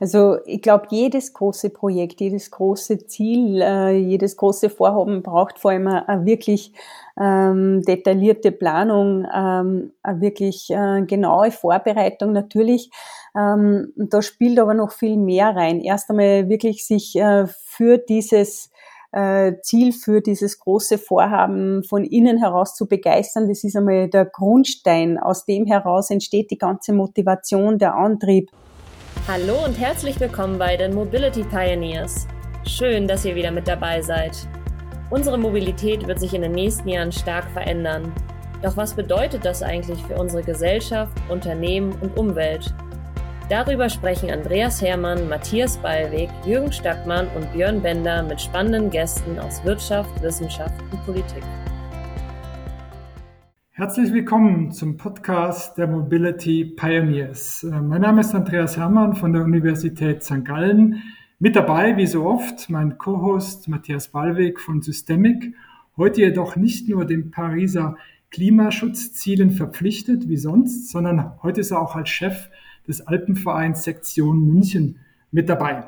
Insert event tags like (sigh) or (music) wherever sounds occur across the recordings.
Also ich glaube, jedes große Projekt, jedes große Ziel, äh, jedes große Vorhaben braucht vor allem eine, wirklich ähm, detaillierte Planung, ähm, eine wirklich äh, genaue Vorbereitung natürlich. Ähm, da spielt aber noch viel mehr rein. Erst einmal wirklich sich äh, für dieses Ziel für dieses große Vorhaben von innen heraus zu begeistern. Das ist einmal der Grundstein. Aus dem heraus entsteht die ganze Motivation, der Antrieb. Hallo und herzlich willkommen bei den Mobility Pioneers. Schön, dass ihr wieder mit dabei seid. Unsere Mobilität wird sich in den nächsten Jahren stark verändern. Doch was bedeutet das eigentlich für unsere Gesellschaft, Unternehmen und Umwelt? Darüber sprechen Andreas Hermann, Matthias Ballweg, Jürgen Stackmann und Björn Bender mit spannenden Gästen aus Wirtschaft, Wissenschaft und Politik. Herzlich willkommen zum Podcast der Mobility Pioneers. Äh, mein Name ist Andreas Hermann von der Universität St. Gallen. Mit dabei, wie so oft, mein Co-Host Matthias Ballweg von Systemic. Heute jedoch nicht nur den Pariser Klimaschutzzielen verpflichtet, wie sonst, sondern heute ist er auch als Chef des Alpenvereins Sektion München mit dabei.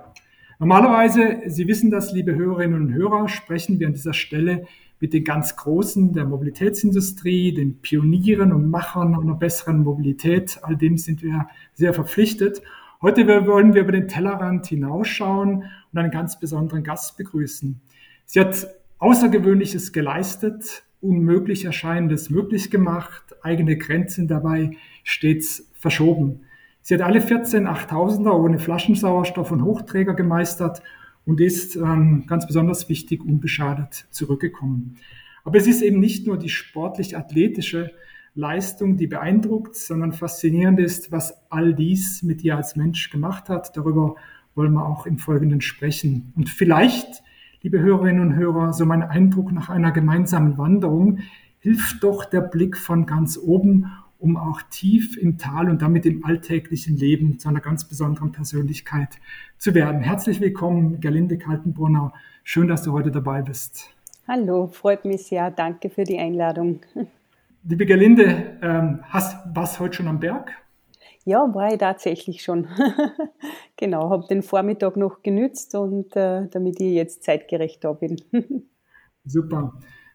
Normalerweise, Sie wissen das, liebe Hörerinnen und Hörer, sprechen wir an dieser Stelle mit den ganz Großen der Mobilitätsindustrie, den Pionieren und Machern einer besseren Mobilität. All dem sind wir sehr verpflichtet. Heute wollen wir über den Tellerrand hinausschauen und einen ganz besonderen Gast begrüßen. Sie hat Außergewöhnliches geleistet, unmöglich Erscheinendes möglich gemacht, eigene Grenzen dabei stets verschoben. Sie hat alle 14 8000er ohne Flaschensauerstoff und Hochträger gemeistert und ist ähm, ganz besonders wichtig unbeschadet zurückgekommen. Aber es ist eben nicht nur die sportlich-athletische Leistung, die beeindruckt, sondern faszinierend ist, was all dies mit ihr als Mensch gemacht hat. Darüber wollen wir auch im Folgenden sprechen. Und vielleicht, liebe Hörerinnen und Hörer, so mein Eindruck nach einer gemeinsamen Wanderung, hilft doch der Blick von ganz oben um auch tief im Tal und damit im alltäglichen Leben zu einer ganz besonderen Persönlichkeit zu werden. Herzlich willkommen, Gerlinde Kaltenbrunner. Schön, dass du heute dabei bist. Hallo, freut mich sehr. Danke für die Einladung. Liebe Gerlinde, ähm, hast, warst du heute schon am Berg? Ja, war ich tatsächlich schon. (laughs) genau, habe den Vormittag noch genützt und äh, damit ich jetzt zeitgerecht da bin. (laughs) Super.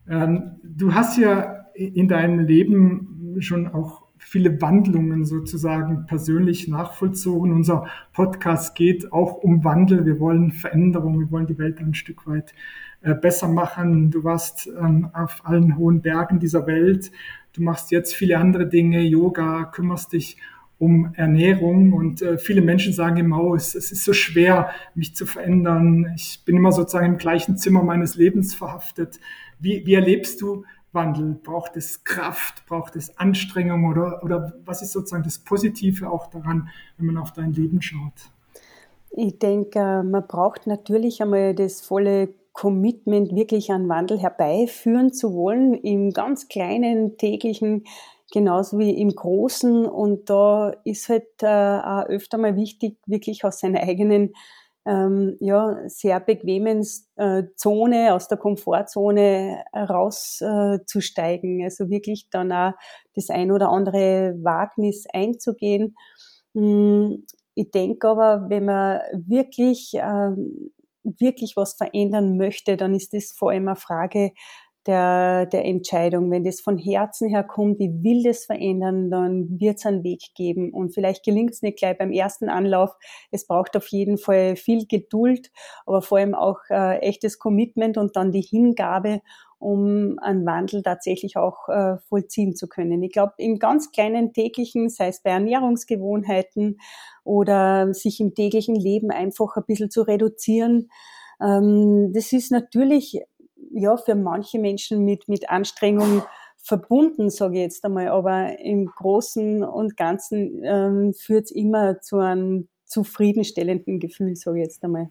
Ähm, du hast ja in deinem Leben schon auch viele Wandlungen sozusagen persönlich nachvollzogen. Unser Podcast geht auch um Wandel. Wir wollen Veränderung. Wir wollen die Welt ein Stück weit äh, besser machen. Du warst ähm, auf allen hohen Bergen dieser Welt. Du machst jetzt viele andere Dinge, Yoga, kümmerst dich Ernährung und äh, viele Menschen sagen immer, oh, es, es, ist so schwer, mich zu verändern. Ich bin immer sozusagen im gleichen Zimmer meines Lebens verhaftet. Wie, wie erlebst du Wandel? Braucht es Kraft? Braucht es Anstrengung? Oder, oder was ist sozusagen das Positive auch daran, wenn man auf dein Leben schaut? Ich denke, man braucht natürlich einmal das volle Commitment, wirklich einen Wandel herbeiführen zu wollen, im ganz kleinen täglichen genauso wie im Großen. Und da ist halt äh, auch öfter mal wichtig, wirklich aus seiner eigenen ähm, ja, sehr bequemen äh, Zone, aus der Komfortzone rauszusteigen. Äh, also wirklich dann auch das ein oder andere Wagnis einzugehen. Hm, ich denke aber, wenn man wirklich, ähm, wirklich was verändern möchte, dann ist das vor allem eine Frage der, der Entscheidung. Wenn das von Herzen her kommt, ich will das verändern, dann wird es einen Weg geben. Und vielleicht gelingt es nicht gleich beim ersten Anlauf. Es braucht auf jeden Fall viel Geduld, aber vor allem auch äh, echtes Commitment und dann die Hingabe, um einen Wandel tatsächlich auch äh, vollziehen zu können. Ich glaube, im ganz kleinen täglichen, sei es bei Ernährungsgewohnheiten oder sich im täglichen Leben einfach ein bisschen zu reduzieren, ähm, das ist natürlich ja, für manche Menschen mit, mit Anstrengung verbunden, sage ich jetzt einmal, aber im Großen und Ganzen ähm, führt es immer zu einem zufriedenstellenden Gefühl, sage ich jetzt einmal.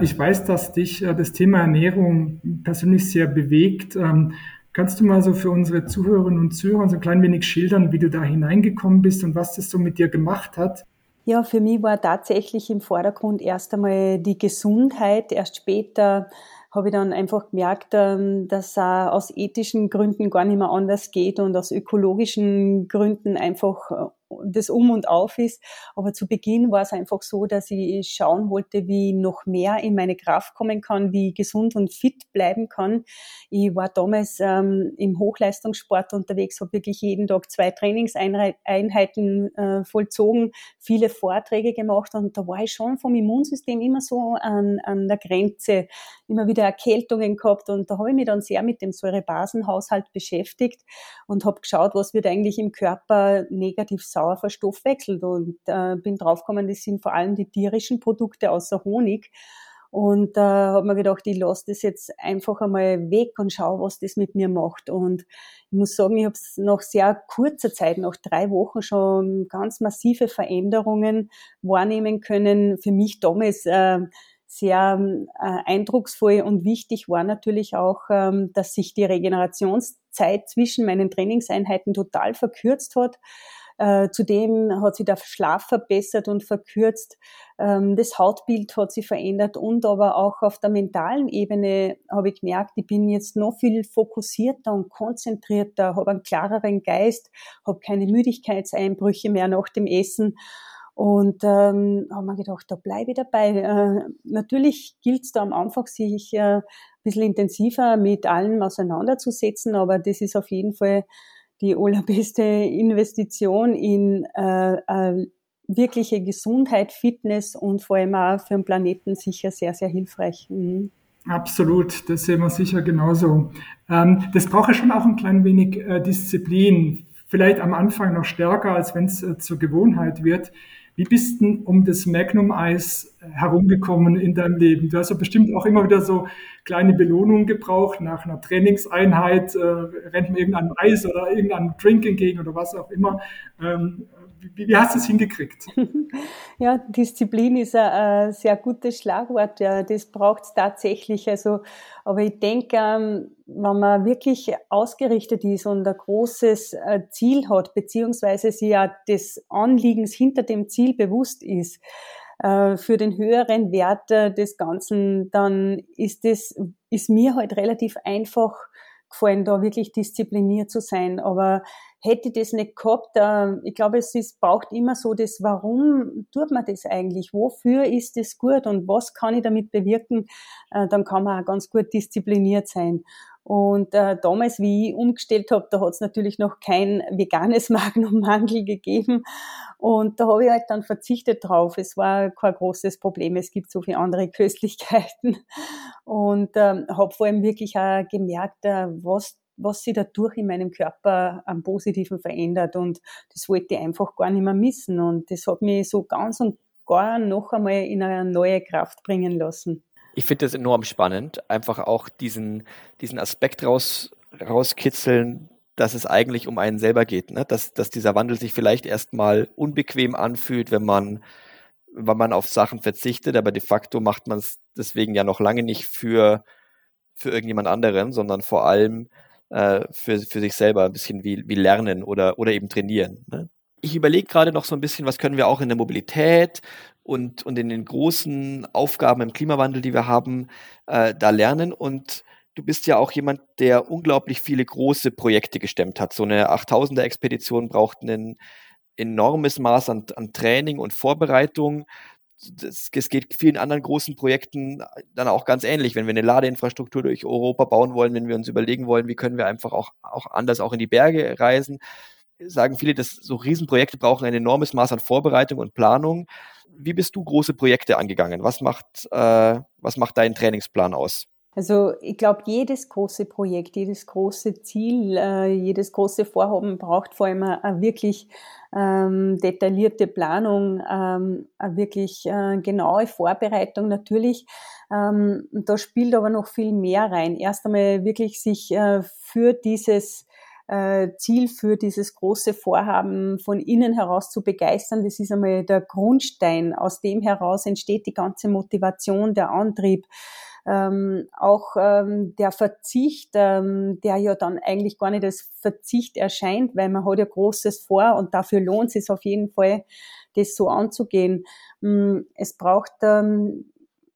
Ich weiß, dass dich äh, das Thema Ernährung persönlich sehr bewegt. Ähm, kannst du mal so für unsere Zuhörerinnen und Zuhörer so ein klein wenig schildern, wie du da hineingekommen bist und was das so mit dir gemacht hat? Ja, für mich war tatsächlich im Vordergrund erst einmal die Gesundheit, erst später habe ich dann einfach gemerkt, ähm, dass aus ethischen Gründen gar nicht mehr anders geht und aus ökologischen Gründen einfach äh, das Um und Auf ist. Aber zu Beginn war es einfach so, dass ich schauen wollte, wie ich noch mehr in meine Kraft kommen kann, wie ich gesund und fit bleiben kann. Ich war damals ähm, im Hochleistungssport unterwegs, habe wirklich jeden Tag zwei Trainingseinheiten äh, vollzogen, viele Vorträge gemacht und da war ich schon vom Immunsystem immer so an, an der Grenze, immer wieder Erkältungen gehabt und da habe ich mich dann sehr mit dem Säurebasenhaushalt beschäftigt und habe geschaut, was wird eigentlich im Körper negativ sauer verstoffwechselt und äh, bin draufgekommen, das sind vor allem die tierischen Produkte außer Honig. Und da äh, habe mir gedacht, ich lasse das jetzt einfach einmal weg und schaue, was das mit mir macht. Und ich muss sagen, ich habe nach sehr kurzer Zeit, nach drei Wochen schon ganz massive Veränderungen wahrnehmen können. Für mich damals äh, sehr äh, eindrucksvoll und wichtig war natürlich auch, ähm, dass sich die Regenerationszeit zwischen meinen Trainingseinheiten total verkürzt hat. Äh, zudem hat sich der Schlaf verbessert und verkürzt. Ähm, das Hautbild hat sich verändert und aber auch auf der mentalen Ebene habe ich gemerkt, ich bin jetzt noch viel fokussierter und konzentrierter, habe einen klareren Geist, habe keine Müdigkeitseinbrüche mehr nach dem Essen und ähm, haben wir gedacht, da bleibe ich dabei. Äh, natürlich gilt es da am Anfang, sich äh, ein bisschen intensiver mit allem auseinanderzusetzen, aber das ist auf jeden Fall die allerbeste Investition in äh, äh, wirkliche Gesundheit, Fitness und vor allem auch für den Planeten sicher sehr, sehr hilfreich. Mhm. Absolut, das sehen wir sicher genauso. Ähm, das braucht ja schon auch ein klein wenig äh, Disziplin. Vielleicht am Anfang noch stärker, als wenn es äh, zur Gewohnheit wird. Wie bist du um das Magnum-Eis herumgekommen in deinem Leben? Du hast ja bestimmt auch immer wieder so kleine Belohnungen gebraucht. Nach einer Trainingseinheit äh, rennt man irgendeinem Eis oder irgendeinem Drink entgegen oder was auch immer. Ähm, wie, wie, hast du es hingekriegt? (laughs) Ja, Disziplin ist ein, sehr gutes Schlagwort. Ja, das braucht es tatsächlich. Also, aber ich denke, ähm, wenn man wirklich ausgerichtet ist und ein großes äh, Ziel hat, beziehungsweise sich ja des Anliegens hinter dem Ziel bewusst ist, für den höheren Wert des Ganzen, dann ist das, ist mir halt relativ einfach gefallen, da wirklich diszipliniert zu sein. Aber hätte ich das nicht gehabt, äh, ich glaube, es ist, braucht immer so das, warum tut man das eigentlich? Wofür ist das gut und was kann ich damit bewirken? Äh, dann kann man auch ganz gut diszipliniert sein. Und äh, damals, wie ich umgestellt habe, da hat es natürlich noch kein veganes (laughs) Magnum-Mandel gegeben. Und da habe ich halt dann verzichtet drauf. Es war kein großes Problem. Es gibt so viele andere Köstlichkeiten. Und ähm, habe vor allem wirklich auch gemerkt, äh, was was sich dadurch in meinem Körper am Positiven verändert. Und das wollte ich einfach gar nicht mehr missen. Und das hat mich so ganz und gar noch einmal in eine neue Kraft bringen lassen. Ich finde das enorm spannend, einfach auch diesen, diesen Aspekt raus, rauskitzeln, dass es eigentlich um einen selber geht, ne? dass, dass dieser Wandel sich vielleicht erstmal unbequem anfühlt, wenn man, wenn man auf Sachen verzichtet, aber de facto macht man es deswegen ja noch lange nicht für, für irgendjemand anderen, sondern vor allem äh, für, für sich selber ein bisschen wie, wie lernen oder, oder eben trainieren. Ne? Ich überlege gerade noch so ein bisschen, was können wir auch in der Mobilität und, und in den großen Aufgaben im Klimawandel, die wir haben, äh, da lernen. Und du bist ja auch jemand, der unglaublich viele große Projekte gestemmt hat. So eine 8000er-Expedition braucht ein enormes Maß an, an Training und Vorbereitung es geht vielen anderen großen Projekten dann auch ganz ähnlich, wenn wir eine Ladeinfrastruktur durch Europa bauen wollen, wenn wir uns überlegen wollen, wie können wir einfach auch, auch anders auch in die Berge reisen, sagen viele, dass so Riesenprojekte brauchen ein enormes Maß an Vorbereitung und Planung. Wie bist du große Projekte angegangen? Was macht, äh, was macht dein Trainingsplan aus? Also ich glaube, jedes große Projekt, jedes große Ziel, äh, jedes große Vorhaben braucht vor allem eine, wirklich ähm, detaillierte Planung, ähm, eine wirklich äh, genaue Vorbereitung natürlich. Ähm, da spielt aber noch viel mehr rein. Erst einmal wirklich sich äh, für dieses Ziel, für dieses große Vorhaben von innen heraus zu begeistern. Das ist einmal der Grundstein. Aus dem heraus entsteht die ganze Motivation, der Antrieb ähm, auch ähm, der Verzicht, ähm, der ja dann eigentlich gar nicht als Verzicht erscheint, weil man hat ja Großes vor und dafür lohnt es auf jeden Fall, das so anzugehen. Ähm, es braucht, ähm,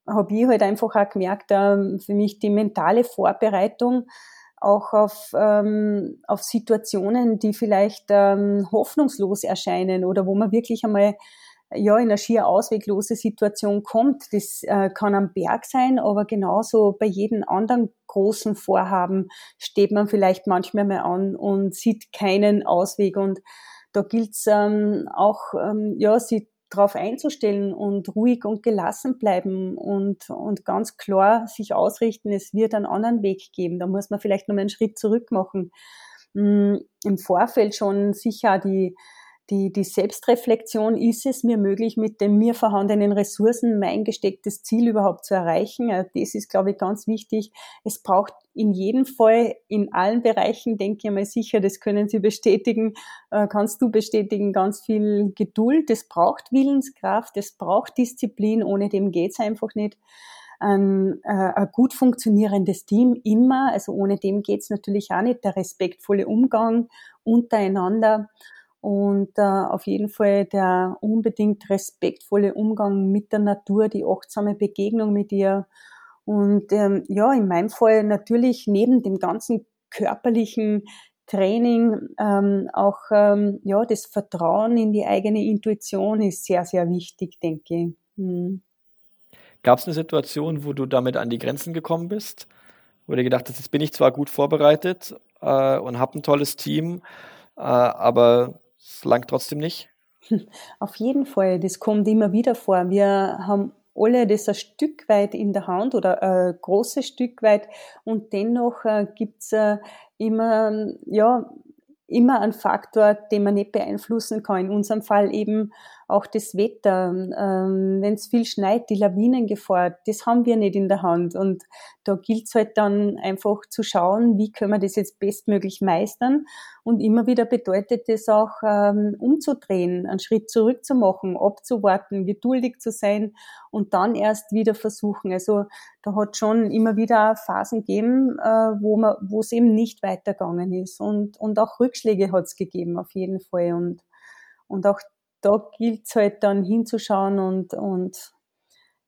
habe ich halt einfach auch gemerkt, ähm, für mich die mentale Vorbereitung auch auf, ähm, auf Situationen, die vielleicht ähm, hoffnungslos erscheinen oder wo man wirklich einmal ja, in eine schier ausweglose Situation kommt. Das äh, kann am Berg sein, aber genauso bei jedem anderen großen Vorhaben steht man vielleicht manchmal mal an und sieht keinen Ausweg. Und da gilt es ähm, auch, ähm, ja, sich darauf einzustellen und ruhig und gelassen bleiben und, und ganz klar sich ausrichten, es wird einen anderen Weg geben. Da muss man vielleicht noch mal einen Schritt zurück machen. Hm, Im Vorfeld schon sicher die, die, die Selbstreflexion, ist es mir möglich, mit den mir vorhandenen Ressourcen mein gestecktes Ziel überhaupt zu erreichen? Das ist, glaube ich, ganz wichtig. Es braucht in jedem Fall, in allen Bereichen, denke ich mal sicher, das können Sie bestätigen, äh, kannst du bestätigen, ganz viel Geduld. Es braucht Willenskraft, es braucht Disziplin, ohne dem geht's einfach nicht. Ein, äh, ein gut funktionierendes Team immer, also ohne dem geht's natürlich auch nicht. Der respektvolle Umgang untereinander und äh, auf jeden Fall der unbedingt respektvolle Umgang mit der Natur, die achtsame Begegnung mit ihr. Und ähm, ja, in meinem Fall natürlich neben dem ganzen körperlichen Training ähm, auch ähm, ja das Vertrauen in die eigene Intuition ist sehr sehr wichtig, denke ich. Hm. Gab es eine Situation, wo du damit an die Grenzen gekommen bist, wo du gedacht hast, jetzt bin ich zwar gut vorbereitet äh, und habe ein tolles Team, äh, aber es langt trotzdem nicht? (laughs) Auf jeden Fall, das kommt immer wieder vor. Wir haben alle das ein Stück weit in der Hand oder ein großes Stück weit und dennoch äh, gibt's äh, immer, ja, immer einen Faktor, den man nicht beeinflussen kann. In unserem Fall eben auch das Wetter. Ähm, Wenn es viel schneit, die Lawinengefahr, das haben wir nicht in der Hand. Und da gilt es halt dann einfach zu schauen, wie können wir das jetzt bestmöglich meistern. Und immer wieder bedeutet das auch, ähm, umzudrehen, einen Schritt zurück zu machen, abzuwarten, geduldig zu sein und dann erst wieder versuchen. Also da hat schon immer wieder Phasen gegeben, äh, wo man, wo es eben nicht weitergegangen ist. Und, und auch Rückschläge hat es gegeben, auf jeden Fall. Und, und auch da gilt es halt dann hinzuschauen und, und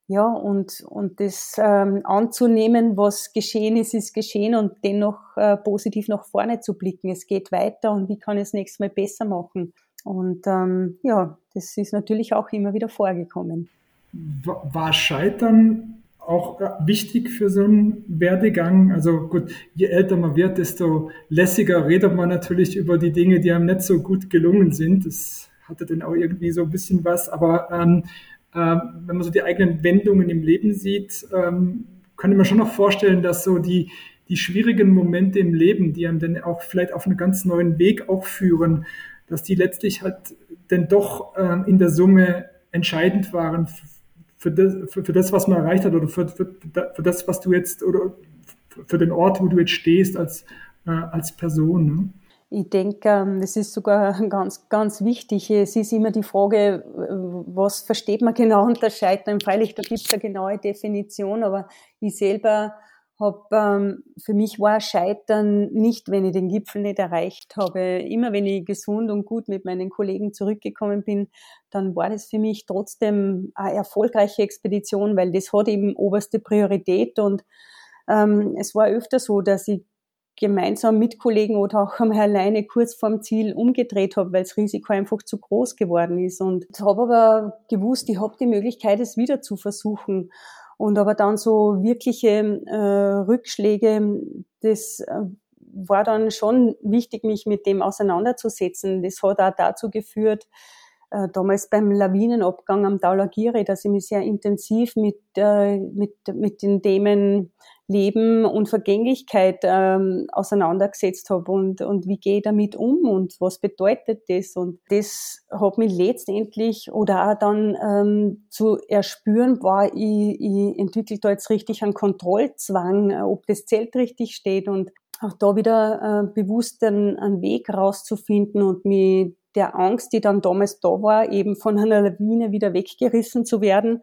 ja, und, und das ähm, anzunehmen, was geschehen ist, ist geschehen und dennoch äh, positiv nach vorne zu blicken. Es geht weiter und wie kann ich es nächstes Mal besser machen? Und ähm, ja, das ist natürlich auch immer wieder vorgekommen. War Scheitern auch äh, wichtig für so einen Werdegang? Also gut, je älter man wird, desto lässiger redet man natürlich über die Dinge, die einem nicht so gut gelungen sind. Das hatte dann auch irgendwie so ein bisschen was. Aber ähm, äh, wenn man so die eigenen Wendungen im Leben sieht, ähm, könnte man schon noch vorstellen, dass so die, die schwierigen Momente im Leben, die einem dann auch vielleicht auf einen ganz neuen Weg auch führen, dass die letztlich halt dann doch ähm, in der Summe entscheidend waren für das, für, für das, was man erreicht hat oder für, für, für das, was du jetzt oder für den Ort, wo du jetzt stehst als, äh, als Person. Ne? Ich denke, ähm, das ist sogar (laughs) ganz, ganz wichtig. Es ist immer die Frage, was versteht man genau unter Scheitern? Freilich, da gibt es eine genaue Definition, aber ich selber habe, ähm, für mich war Scheitern nicht, wenn ich den Gipfel nicht erreicht habe. Immer wenn ich gesund und gut mit meinen Kollegen zurückgekommen bin, dann war das für mich trotzdem eine erfolgreiche Expedition, weil das hat eben oberste Priorität und ähm, es war öfter so, dass ich gemeinsam mit Kollegen oder auch einmal alleine kurz vorm Ziel umgedreht habe, weil das Risiko einfach zu groß geworden ist. Und habe aber gewusst, ich habe die Möglichkeit, es wieder zu versuchen. Und aber dann so wirkliche äh, Rückschläge, das äh, war dann schon wichtig, mich mit dem auseinanderzusetzen. Das hat auch dazu geführt, äh, damals beim Lawinenabgang am Daulagiri, dass ich mich sehr intensiv mit, äh, mit, mit den Themen Leben und Vergänglichkeit ähm, auseinandergesetzt habe und, und wie gehe ich damit um und was bedeutet das. Und das hat mich letztendlich oder auch dann ähm, zu erspüren, war, ich, ich entwickle da jetzt richtig einen Kontrollzwang, äh, ob das Zelt richtig steht und auch da wieder äh, bewusst einen, einen Weg rauszufinden und mich der Angst, die dann damals da war, eben von einer Lawine wieder weggerissen zu werden,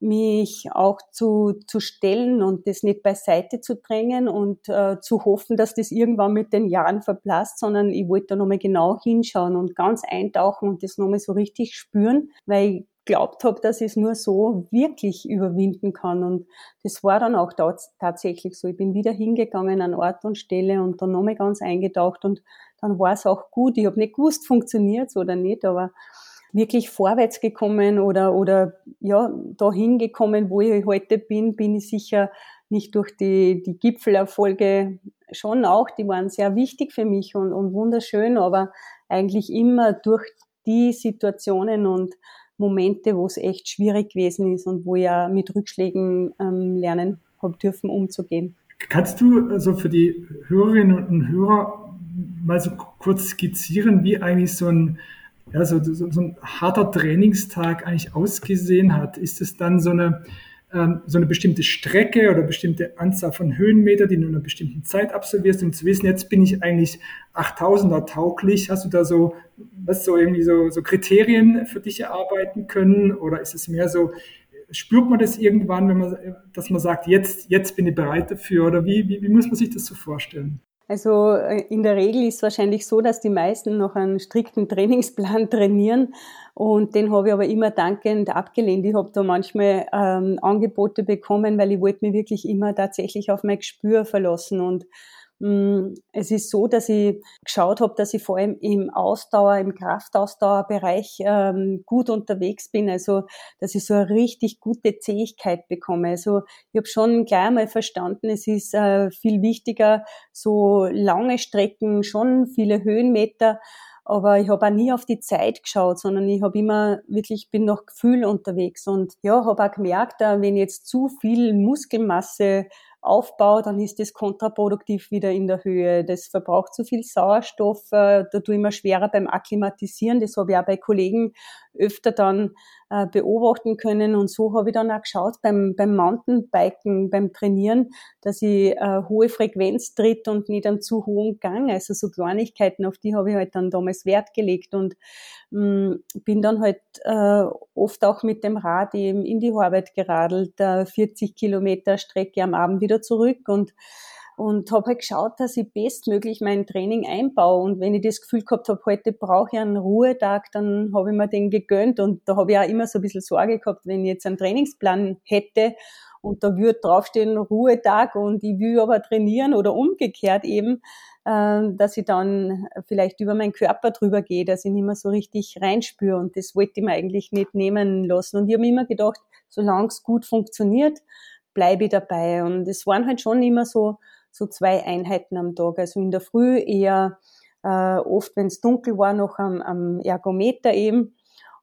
mich auch zu, zu stellen und das nicht beiseite zu drängen und äh, zu hoffen, dass das irgendwann mit den Jahren verblasst, sondern ich wollte da nochmal genau hinschauen und ganz eintauchen und das nochmal so richtig spüren, weil ich geglaubt habe, dass ich es nur so wirklich überwinden kann. Und das war dann auch tatsächlich so. Ich bin wieder hingegangen an Ort und Stelle und dann nochmal ganz eingetaucht und dann war es auch gut. Ich habe nicht gewusst, funktioniert es oder nicht, aber wirklich vorwärts gekommen oder, oder ja, dahin gekommen, wo ich heute bin, bin ich sicher nicht durch die, die Gipfelerfolge schon auch, die waren sehr wichtig für mich und, und wunderschön, aber eigentlich immer durch die Situationen und Momente, wo es echt schwierig gewesen ist und wo ja mit Rückschlägen ähm, lernen habe dürfen, umzugehen. Kannst du also für die Hörerinnen und Hörer mal so kurz skizzieren, wie eigentlich so ein, ja, so, so, so ein harter Trainingstag eigentlich ausgesehen hat? Ist es dann so eine ähm, so eine bestimmte Strecke oder bestimmte Anzahl von Höhenmeter, die du in einer bestimmten Zeit absolvierst, um zu wissen, jetzt bin ich eigentlich 8000er tauglich. Hast du da so, was so irgendwie so, so Kriterien für dich erarbeiten können? Oder ist es mehr so, spürt man das irgendwann, wenn man, dass man sagt, jetzt, jetzt bin ich bereit dafür? Oder wie, wie, wie muss man sich das so vorstellen? Also äh, in der Regel ist es wahrscheinlich so, dass die meisten noch einen strikten Trainingsplan (laughs) trainieren und den habe ich aber immer dankend abgelehnt. Ich habe da manchmal ähm, Angebote bekommen, weil ich wollte mich wirklich immer tatsächlich auf mein Gespür verlassen und es ist so, dass ich geschaut habe, dass ich vor allem im Ausdauer, im Kraftausdauerbereich ähm, gut unterwegs bin, also dass ich so eine richtig gute Zähigkeit bekomme. Also ich habe schon gleich einmal verstanden, es ist äh, viel wichtiger, so lange Strecken, schon viele Höhenmeter, aber ich habe auch nie auf die Zeit geschaut, sondern ich habe immer wirklich bin nach Gefühl unterwegs. Und ja, habe auch gemerkt, äh, wenn jetzt zu viel Muskelmasse aufbaue, dann ist das kontraproduktiv wieder in der Höhe. Das verbraucht zu viel Sauerstoff, äh, da tue ich mir schwerer beim Akklimatisieren. Das habe ich auch bei Kollegen öfter dann äh, beobachten können. Und so habe ich dann auch geschaut beim, beim Mountainbiken, beim Trainieren, dass ich äh, hohe Frequenz tritt und nicht einen zu hohen Gang. Also so Kleinigkeiten, auf die habe ich halt dann damals Wert gelegt und mh, mm, bin dann halt äh, oft auch mit dem Rad eben in die Arbeit geradelt, äh, 40 Kilometer Strecke am Abend wieder zurück und und habe halt geschaut, dass ich bestmöglich mein Training einbaue. Und wenn ich das Gefühl gehabt habe, heute brauche ich einen Ruhetag, dann habe ich mir den gegönnt. Und da habe ich auch immer so ein bisschen Sorge gehabt, wenn ich jetzt einen Trainingsplan hätte und da würde draufstehen Ruhetag und ich will aber trainieren oder umgekehrt eben, äh, dass ich dann vielleicht über meinen Körper drüber gehe, dass ich nicht mehr so richtig reinspüre. Und das wollte ich mir eigentlich nicht nehmen lassen. Und ich habe immer gedacht, solange es gut funktioniert, bleibe ich dabei. Und es waren halt schon immer so so zwei Einheiten am Tag. Also in der Früh eher äh, oft, wenn es dunkel war, noch am, am Ergometer eben.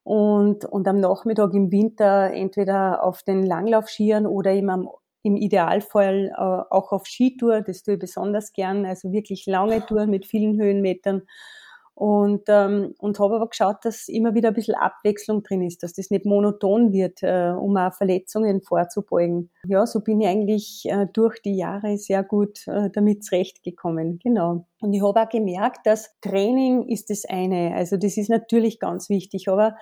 Und, und am Nachmittag im Winter entweder auf den Langlaufskiern oder eben am, im Idealfall äh, auch auf Skitour. Das tue ich besonders gern. Also wirklich lange Touren mit vielen Höhenmetern und, ähm, und habe aber geschaut, dass immer wieder ein bisschen Abwechslung drin ist, dass das nicht monoton wird, äh, um auch Verletzungen vorzubeugen. Ja, so bin ich eigentlich äh, durch die Jahre sehr gut äh, damit zurechtgekommen. Genau. Und ich habe auch gemerkt, dass Training ist das eine. Also das ist natürlich ganz wichtig, aber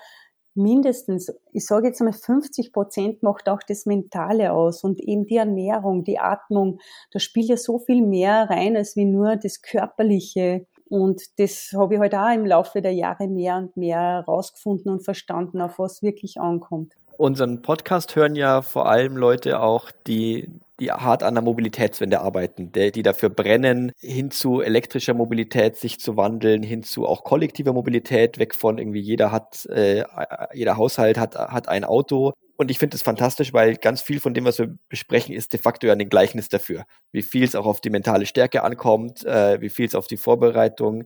mindestens, ich sage jetzt einmal 50 Prozent macht auch das Mentale aus und eben die Ernährung, die Atmung. Da spielt ja so viel mehr rein als wie nur das Körperliche und das habe ich halt auch im Laufe der Jahre mehr und mehr herausgefunden und verstanden, auf was wirklich ankommt. Unseren Podcast hören ja vor allem Leute auch, die, die hart an der Mobilitätswende arbeiten, die, die dafür brennen, hin zu elektrischer Mobilität sich zu wandeln, hin zu auch kollektiver Mobilität, weg von irgendwie jeder hat, äh, jeder Haushalt hat, hat ein Auto und ich finde es fantastisch, weil ganz viel von dem, was wir besprechen, ist de facto ja ein Gleichnis dafür. Wie viel es auch auf die mentale Stärke ankommt, äh, wie viel es auf die Vorbereitung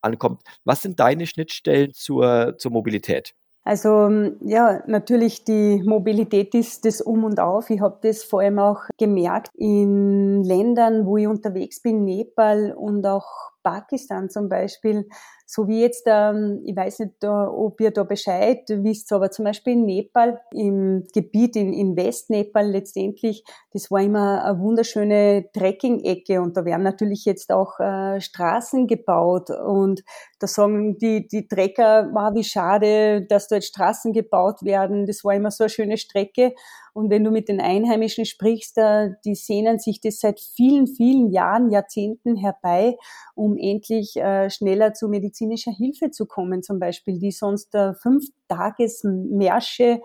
ankommt. Was sind deine Schnittstellen zur, zur Mobilität? Also ja, natürlich die Mobilität ist das Um und Auf. Ich habe das vor allem auch gemerkt in Ländern, wo ich unterwegs bin, Nepal und auch Pakistan zum Beispiel, so wie jetzt, ähm, ich weiß nicht, ob ihr da Bescheid wisst, aber zum Beispiel in Nepal, im Gebiet in, in Westnepal letztendlich, das war immer eine wunderschöne Trekking-Ecke und da werden natürlich jetzt auch äh, Straßen gebaut und da sagen die, die Trecker, wow, wie schade, dass da jetzt Straßen gebaut werden, das war immer so eine schöne Strecke Und wenn du mit den Einheimischen sprichst, die sehnen sich das seit vielen, vielen Jahren, Jahrzehnten herbei, um endlich äh, schneller zu medizinischer Hilfe zu kommen, zum Beispiel, die sonst äh, fünf Tagesmärsche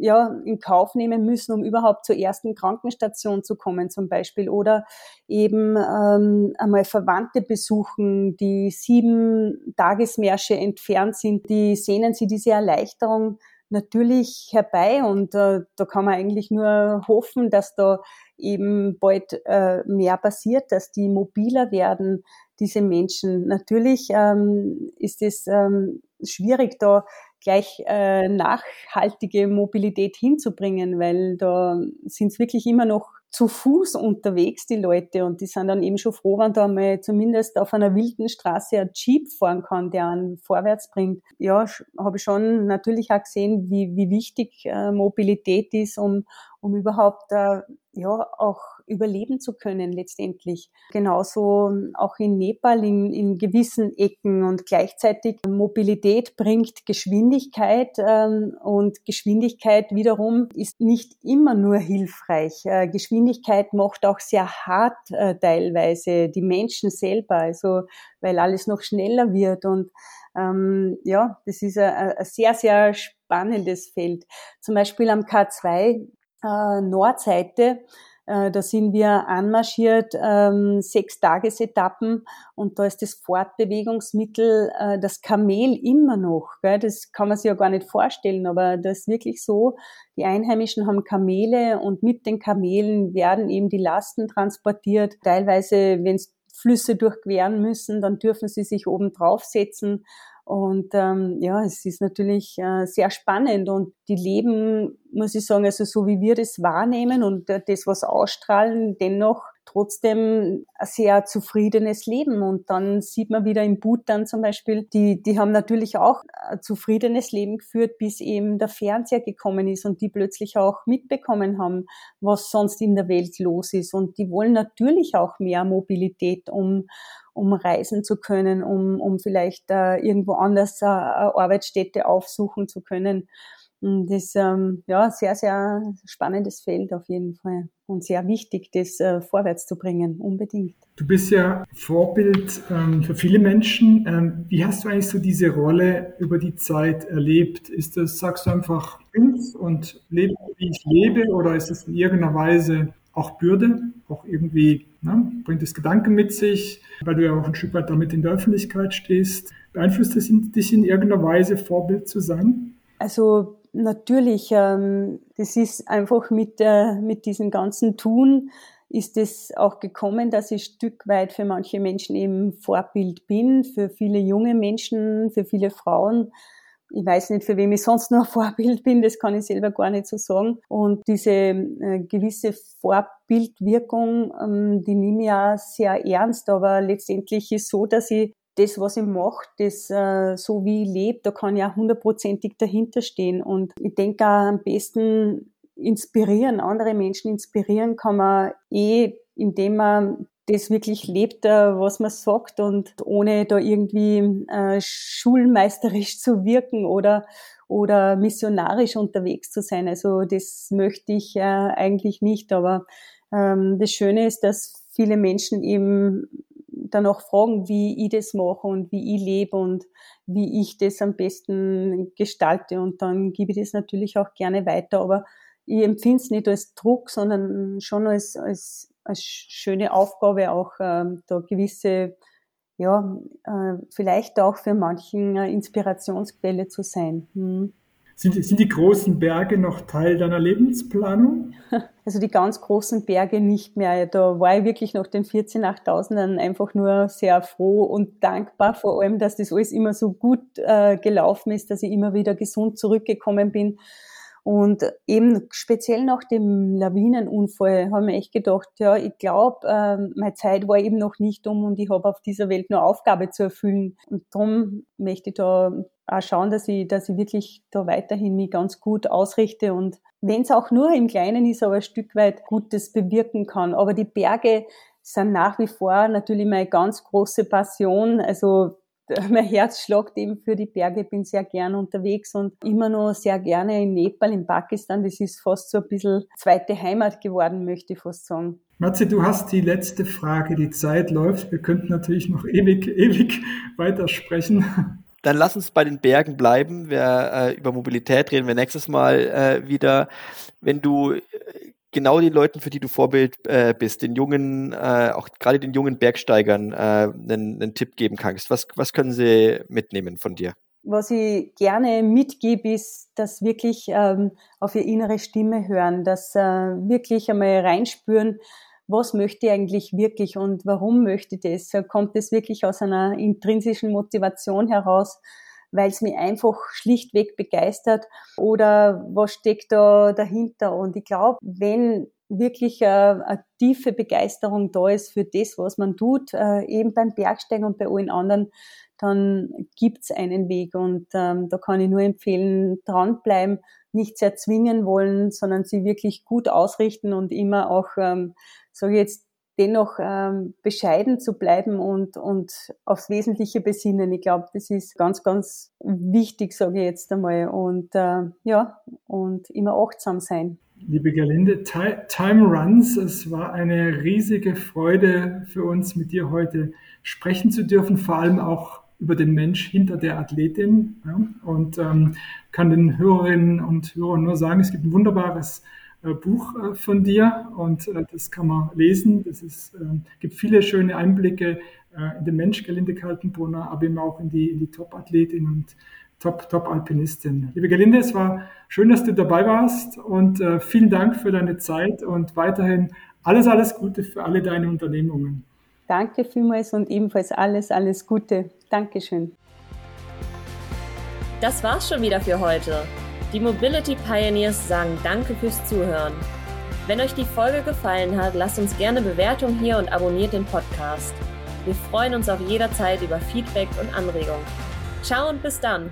ja, in Kauf nehmen müssen, um überhaupt zur ersten Krankenstation zu kommen zum Beispiel. Oder eben ähm, einmal Verwandte besuchen, die sieben Tagesmärsche entfernt sind, die sehnen sie diese Erleichterung natürlich herbei und äh, da kann man eigentlich nur hoffen, dass da eben bald äh, mehr passiert, dass die mobiler werden, diese Menschen. Natürlich ähm, ist es ähm, schwierig, da gleich äh, nachhaltige Mobilität hinzubringen, weil da sind es wirklich immer noch zu Fuß unterwegs, die Leute, und die sind dann eben schon froh, wenn da mal zumindest auf einer wilden Straße ein Jeep fahren kann, der einen vorwärts bringt. Ja, habe ich schon natürlich auch gesehen, wie, wie wichtig äh, Mobilität ist, um, um überhaupt äh, ja auch überleben zu können letztendlich. Genauso auch in Nepal in, in gewissen Ecken und gleichzeitig Mobilität bringt Geschwindigkeit ähm, und Geschwindigkeit wiederum ist nicht immer nur hilfreich. Äh, Geschwindigkeit macht auch sehr hart äh, teilweise die Menschen selber, also weil alles noch schneller wird und ähm, ja, das ist ein, ein sehr, sehr spannendes Feld. Zum Beispiel am K2 äh, Nordseite äh, da sind wir anmarschiert, ähm, sechs Tagesetappen und da ist das Fortbewegungsmittel äh, das Kamel immer noch. Gell? Das kann man sich ja gar nicht vorstellen, aber das ist wirklich so. Die Einheimischen haben Kamele und mit den Kamelen werden eben die Lasten transportiert. Teilweise, wenn Flüsse durchqueren müssen, dann dürfen sie sich oben draufsetzen und ähm, ja, es ist natürlich äh, sehr spannend und die leben, muss ich sagen, also so wie wir das wahrnehmen und äh, das, was ausstrahlen, dennoch trotzdem ein sehr zufriedenes Leben. Und dann sieht man wieder in Bhutan zum Beispiel, die, die haben natürlich auch ein zufriedenes Leben geführt, bis eben der Fernseher gekommen ist und die plötzlich auch mitbekommen haben, was sonst in der Welt los ist. Und die wollen natürlich auch mehr Mobilität, um, um reisen zu können, um, um vielleicht äh, irgendwo anders äh, eine Arbeitsstätte aufsuchen zu können. Und das ist ähm, ja sehr, sehr spannendes Feld auf jeden Fall und sehr wichtig, das äh, vorwärts zu bringen, unbedingt. Du bist ja Vorbild ähm, für viele Menschen. Ähm, wie hast du eigentlich so diese Rolle über die Zeit erlebt? Ist das, sagst du einfach, ich und lebe, wie ich lebe, oder ist das in irgendeiner Weise auch Bürde, auch irgendwie ne, bringt es Gedanken mit sich, weil du ja auch ein Stück weit damit in der Öffentlichkeit stehst. Beeinflusst es dich in irgendeiner Weise, Vorbild zu sein? Also natürlich, ähm, das ist einfach mit, äh, mit diesem ganzen Tun ist es auch gekommen, dass ich Stück weit für manche Menschen eben Vorbild bin, für viele junge Menschen, für viele Frauen, ich weiß nicht, für wem ich sonst noch ein (laughs) Vorbild bin, das kann ich selber gar nicht so sagen. Und diese äh, gewisse Vorbildwirkung, ähm, die nehme ich auch sehr ernst, aber letztendlich ist so, dass ich das, was ich mache, das äh, so wie ich lebe, da kann ich auch hundertprozentig dahinter stehen. Und ich denke auch am besten inspirieren, andere Menschen inspirieren kann man eh, indem man das wirklich lebt, äh, was man sagt und ohne da irgendwie äh, schulmeisterisch (laughs) zu wirken oder oder missionarisch unterwegs zu sein. Also das möchte ich äh, eigentlich nicht. Aber ähm, das Schöne ist, dass viele Menschen eben dann auch fragen, wie ich das mache und wie ich lebe und wie ich das am besten gestalte. Und dann gebe ich das natürlich auch gerne weiter. Aber ich empfinde es nicht als Druck, sondern schon als, als eine schöne Aufgabe, auch ähm, da gewisse, ja, äh, vielleicht auch für manchen äh, Inspirationsquelle zu sein. Hm. Sind, sind die großen Berge noch Teil deiner Lebensplanung? (laughs) Also die ganz großen Berge nicht mehr. Da war ich wirklich nach den 14 8000ern einfach nur sehr froh und dankbar, vor allem, dass das alles immer so gut äh, gelaufen ist, dass ich immer wieder gesund zurückgekommen bin. Und eben speziell nach dem Lawinenunfall haben wir echt gedacht, ja, ich glaube, äh, meine Zeit war eben noch nicht um und ich habe auf dieser Welt nur Aufgabe zu erfüllen. Und darum möchte ich da auch schauen, dass ich, dass ich wirklich da weiterhin mich ganz gut ausrichte und wenn es auch nur im Kleinen ist, aber ein Stück weit Gutes bewirken kann. Aber die Berge sind nach wie vor natürlich meine ganz große Passion. Also (laughs) mein Herz schlagt eben für die Berge, bin sehr gern unterwegs und immer noch sehr gerne in Nepal, in Pakistan. Das ist fast so ein bisschen zweite Heimat geworden, möchte ich fast sagen. Matze, du hast die letzte Frage. Die Zeit läuft. Wir könnten natürlich noch ewig, ewig weitersprechen. (laughs) Dann lass uns bei den Bergen bleiben. Wir, äh, über Mobilität reden wir nächstes Mal äh, wieder. Wenn du äh, genau den Leuten, für die du Vorbild äh, bist, den jungen, äh, auch gerade den jungen Bergsteigern, äh, einen, einen Tipp geben kannst, was, was können sie mitnehmen von dir? Was ich gerne mitgebe, ist, dass wirklich ähm, auf ihre innere Stimme hören, dass äh, wirklich einmal reinspüren, was möchte ich eigentlich wirklich und warum möchte ich das? Kommt es wirklich aus einer intrinsischen Motivation heraus, weil es mich einfach schlichtweg begeistert oder was steckt da dahinter? Und ich glaube, wenn wirklich eine, eine, tiefe Begeisterung da ist für das, was man tut, äh, eben beim Bergsteigen und bei allen anderen, dann gibt's einen Weg und ähm, da kann ich nur empfehlen, dranbleiben, nichts erzwingen wollen, sondern sie wirklich gut ausrichten und immer auch, ähm, ich jetzt, dennoch ähm, bescheiden zu bleiben und, und aufs Wesentliche besinnen. Ich glaube, das ist ganz, ganz wichtig, sage ich jetzt einmal. Und äh, ja, und immer achtsam sein. Liebe Gerlinde, Time runs. Es war eine riesige Freude für uns, mit dir heute sprechen zu dürfen, vor allem auch über den Mensch hinter der Athletin. Ja, und ähm, kann den Hörerinnen und Hörern nur sagen, es gibt ein wunderbares Buch äh, von dir und äh, das kann man lesen. Es ist, gibt viele schöne Einblicke in den Mensch Gelinde Kaltenbrunner, aber eben auch in die, in die Top-Athletin und Top-Alpinistin. Liebe Gelinde, es war schön, dass du dabei warst und vielen Dank für deine Zeit und weiterhin alles, alles Gute für alle deine Unternehmungen. Danke vielmals und ebenfalls alles, alles Gute. Dankeschön. Das war's schon wieder für heute. Die Mobility Pioneers sagen Danke fürs Zuhören. Wenn euch die Folge gefallen hat, lasst uns gerne Bewertung hier und abonniert den Podcast. Wir freuen uns auf jederzeit über Feedback und Anregungen. Ciao und bis dann!